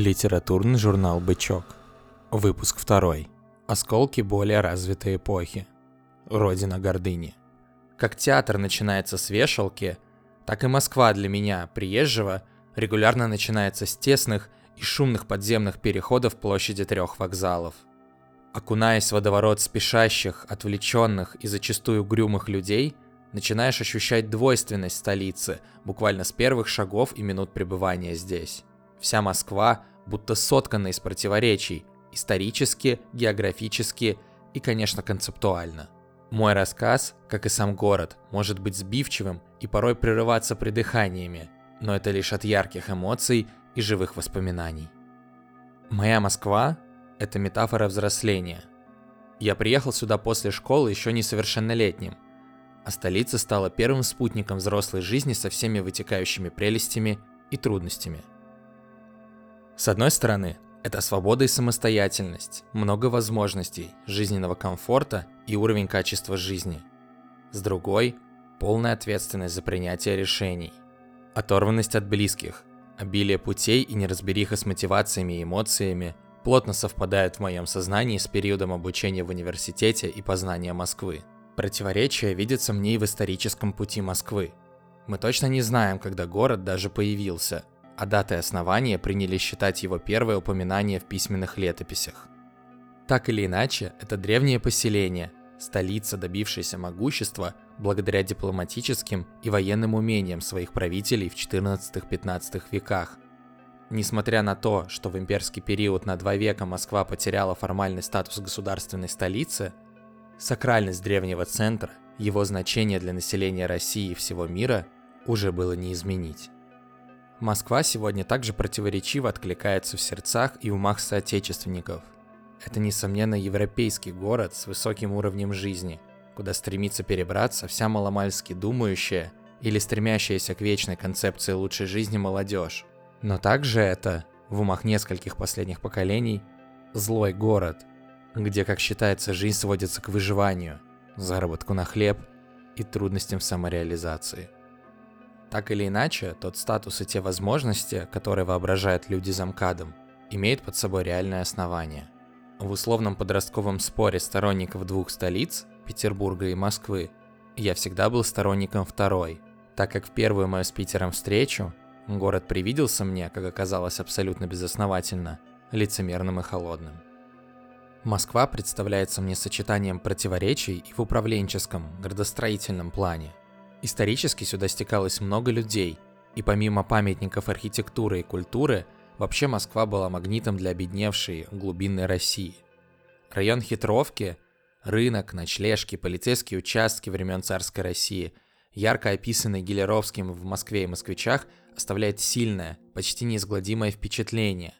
Литературный журнал «Бычок». Выпуск второй. Осколки более развитой эпохи. Родина гордыни. Как театр начинается с вешалки, так и Москва для меня, приезжего, регулярно начинается с тесных и шумных подземных переходов площади трех вокзалов. Окунаясь в водоворот спешащих, отвлеченных и зачастую грюмых людей, начинаешь ощущать двойственность столицы буквально с первых шагов и минут пребывания здесь. Вся Москва будто соткана из противоречий, исторически, географически и, конечно, концептуально. Мой рассказ, как и сам город, может быть сбивчивым и порой прерываться придыханиями, но это лишь от ярких эмоций и живых воспоминаний. Моя Москва – это метафора взросления. Я приехал сюда после школы еще несовершеннолетним, а столица стала первым спутником взрослой жизни со всеми вытекающими прелестями и трудностями – с одной стороны, это свобода и самостоятельность, много возможностей, жизненного комфорта и уровень качества жизни. С другой – полная ответственность за принятие решений. Оторванность от близких, обилие путей и неразбериха с мотивациями и эмоциями плотно совпадают в моем сознании с периодом обучения в университете и познания Москвы. Противоречие видится мне и в историческом пути Москвы. Мы точно не знаем, когда город даже появился – а датой основания приняли считать его первое упоминание в письменных летописях. Так или иначе, это древнее поселение, столица, добившаяся могущества благодаря дипломатическим и военным умениям своих правителей в 14-15 веках. Несмотря на то, что в имперский период на два века Москва потеряла формальный статус государственной столицы, сакральность древнего центра, его значение для населения России и всего мира уже было не изменить. Москва сегодня также противоречиво откликается в сердцах и умах соотечественников. Это, несомненно, европейский город с высоким уровнем жизни, куда стремится перебраться вся маломальски думающая или стремящаяся к вечной концепции лучшей жизни молодежь. Но также это, в умах нескольких последних поколений, злой город, где, как считается, жизнь сводится к выживанию, заработку на хлеб и трудностям в самореализации – так или иначе, тот статус и те возможности, которые воображают люди за МКАДом, имеют под собой реальное основание. В условном подростковом споре сторонников двух столиц, Петербурга и Москвы, я всегда был сторонником второй, так как в первую мою с Питером встречу город привиделся мне, как оказалось абсолютно безосновательно, лицемерным и холодным. Москва представляется мне сочетанием противоречий и в управленческом, градостроительном плане. Исторически сюда стекалось много людей, и помимо памятников архитектуры и культуры, вообще Москва была магнитом для обедневшей глубинной России. Район Хитровки, рынок, ночлежки, полицейские участки времен царской России, ярко описанный Гелеровским в Москве и москвичах, оставляет сильное, почти неизгладимое впечатление.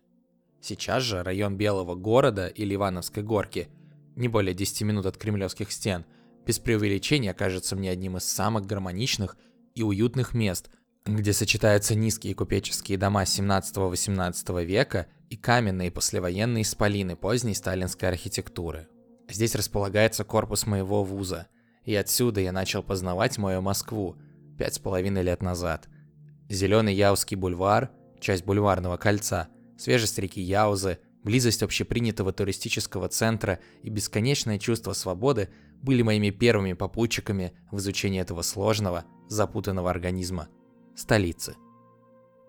Сейчас же район Белого города или Ивановской горки, не более 10 минут от кремлевских стен – без преувеличения кажется мне одним из самых гармоничных и уютных мест, где сочетаются низкие купеческие дома 17-18 века и каменные послевоенные исполины поздней сталинской архитектуры. Здесь располагается корпус моего вуза, и отсюда я начал познавать мою Москву пять с половиной лет назад. Зеленый Яузский бульвар, часть бульварного кольца, свежесть реки Яузы, близость общепринятого туристического центра и бесконечное чувство свободы были моими первыми попутчиками в изучении этого сложного, запутанного организма – столицы.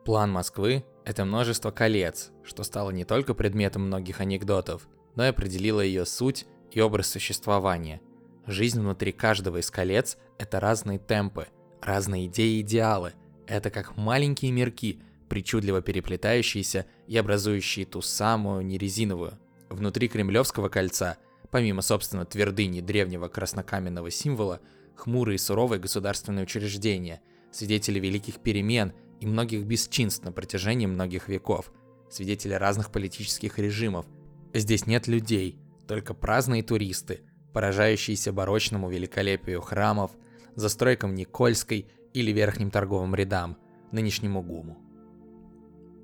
План Москвы – это множество колец, что стало не только предметом многих анекдотов, но и определило ее суть и образ существования. Жизнь внутри каждого из колец – это разные темпы, разные идеи и идеалы. Это как маленькие мирки, причудливо переплетающиеся и образующие ту самую нерезиновую. Внутри Кремлевского кольца – Помимо, собственно, твердыни древнего краснокаменного символа, хмурые и суровые государственные учреждения, свидетели великих перемен и многих бесчинств на протяжении многих веков, свидетели разных политических режимов. Здесь нет людей, только праздные туристы, поражающиеся барочному великолепию храмов, застройкам Никольской или верхним торговым рядам, нынешнему ГУМу.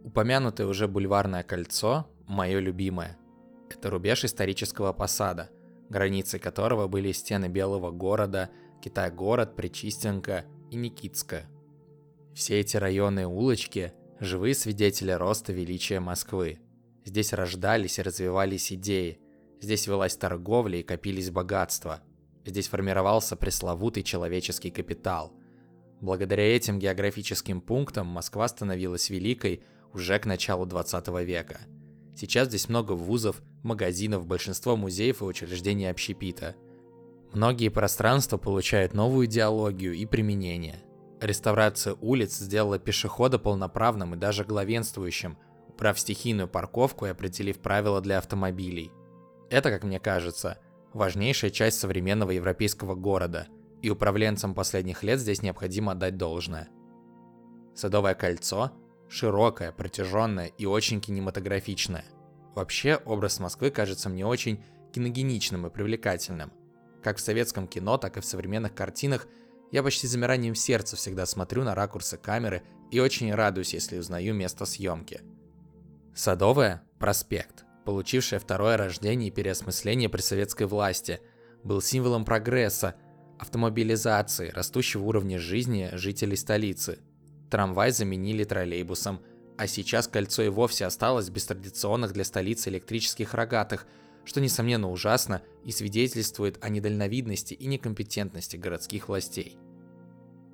Упомянутое уже бульварное кольцо – мое любимое – это рубеж исторического посада, границей которого были стены Белого города, Китай-город, Причистенко и Никитска. Все эти районы и улочки живые свидетели роста величия Москвы. Здесь рождались и развивались идеи. Здесь велась торговля и копились богатства. Здесь формировался пресловутый человеческий капитал. Благодаря этим географическим пунктам Москва становилась великой уже к началу 20 века. Сейчас здесь много вузов, магазинов, большинство музеев и учреждений общепита. Многие пространства получают новую идеологию и применение. Реставрация улиц сделала пешехода полноправным и даже главенствующим, убрав стихийную парковку и определив правила для автомобилей. Это, как мне кажется, важнейшая часть современного европейского города, и управленцам последних лет здесь необходимо отдать должное. Садовое кольцо – широкое, протяженное и очень кинематографичное. Вообще, образ Москвы кажется мне очень киногеничным и привлекательным. Как в советском кино, так и в современных картинах – я почти замиранием сердца всегда смотрю на ракурсы камеры и очень радуюсь, если узнаю место съемки. Садовая – проспект, получившая второе рождение и переосмысление при советской власти, был символом прогресса, автомобилизации, растущего уровня жизни жителей столицы. Трамвай заменили троллейбусом, а сейчас кольцо и вовсе осталось без традиционных для столицы электрических рогатых – что, несомненно, ужасно и свидетельствует о недальновидности и некомпетентности городских властей.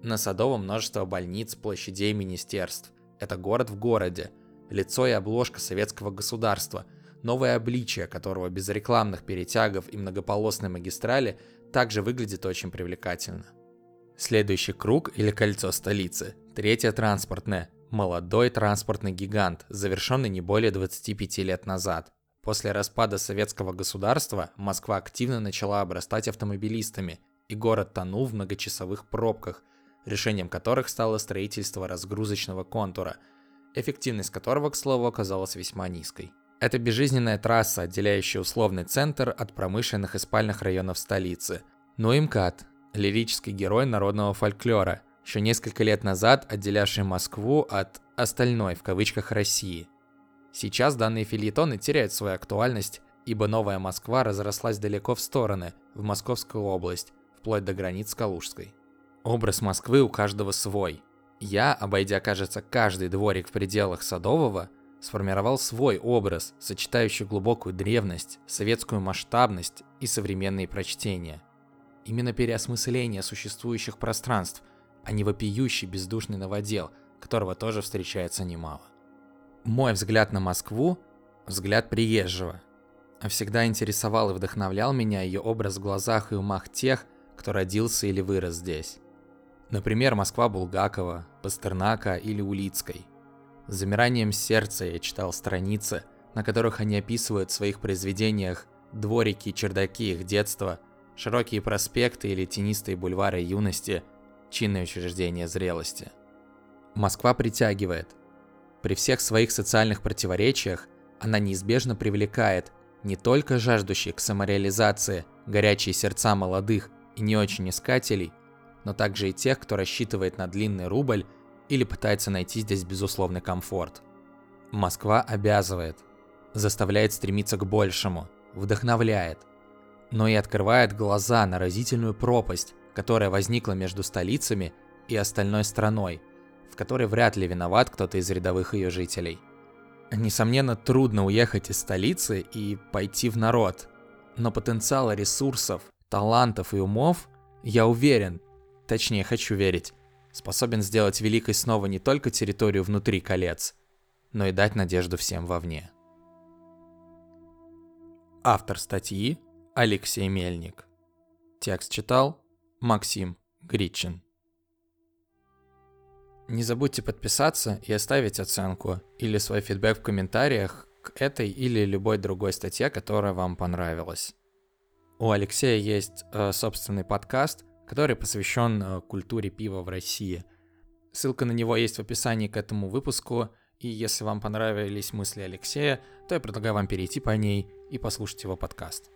На Садовом множество больниц, площадей, министерств. Это город в городе, лицо и обложка советского государства, новое обличие которого без рекламных перетягов и многополосной магистрали также выглядит очень привлекательно. Следующий круг или кольцо столицы, третье транспортное, молодой транспортный гигант, завершенный не более 25 лет назад – После распада советского государства Москва активно начала обрастать автомобилистами, и город тонул в многочасовых пробках, решением которых стало строительство разгрузочного контура, эффективность которого, к слову, оказалась весьма низкой. Это безжизненная трасса, отделяющая условный центр от промышленных и спальных районов столицы. Ну МКАД – лирический герой народного фольклора, еще несколько лет назад отделявший Москву от «остальной» в кавычках России – Сейчас данные филитоны теряют свою актуальность, ибо Новая Москва разрослась далеко в стороны, в Московскую область, вплоть до границ Калужской. Образ Москвы у каждого свой. Я, обойдя, кажется, каждый дворик в пределах Садового, сформировал свой образ, сочетающий глубокую древность, советскую масштабность и современные прочтения. Именно переосмысление существующих пространств, а не вопиющий бездушный новодел, которого тоже встречается немало. Мой взгляд на Москву – взгляд приезжего. Всегда интересовал и вдохновлял меня ее образ в глазах и умах тех, кто родился или вырос здесь. Например, Москва Булгакова, Пастернака или Улицкой. С замиранием сердца я читал страницы, на которых они описывают в своих произведениях дворики и чердаки их детства, широкие проспекты или тенистые бульвары юности, чинные учреждения зрелости. Москва притягивает – при всех своих социальных противоречиях она неизбежно привлекает не только жаждущих к самореализации горячие сердца молодых и не очень искателей, но также и тех, кто рассчитывает на длинный рубль или пытается найти здесь безусловный комфорт. Москва обязывает, заставляет стремиться к большему, вдохновляет, но и открывает глаза на разительную пропасть, которая возникла между столицами и остальной страной – в которой вряд ли виноват кто-то из рядовых ее жителей. Несомненно, трудно уехать из столицы и пойти в народ, но потенциала ресурсов, талантов и умов, я уверен, точнее хочу верить, способен сделать великой снова не только территорию внутри колец, но и дать надежду всем вовне. Автор статьи Алексей Мельник. Текст читал Максим Гричин. Не забудьте подписаться и оставить оценку или свой фидбэк в комментариях к этой или любой другой статье, которая вам понравилась. У Алексея есть э, собственный подкаст, который посвящен э, культуре пива в России. Ссылка на него есть в описании к этому выпуску, и если вам понравились мысли Алексея, то я предлагаю вам перейти по ней и послушать его подкаст.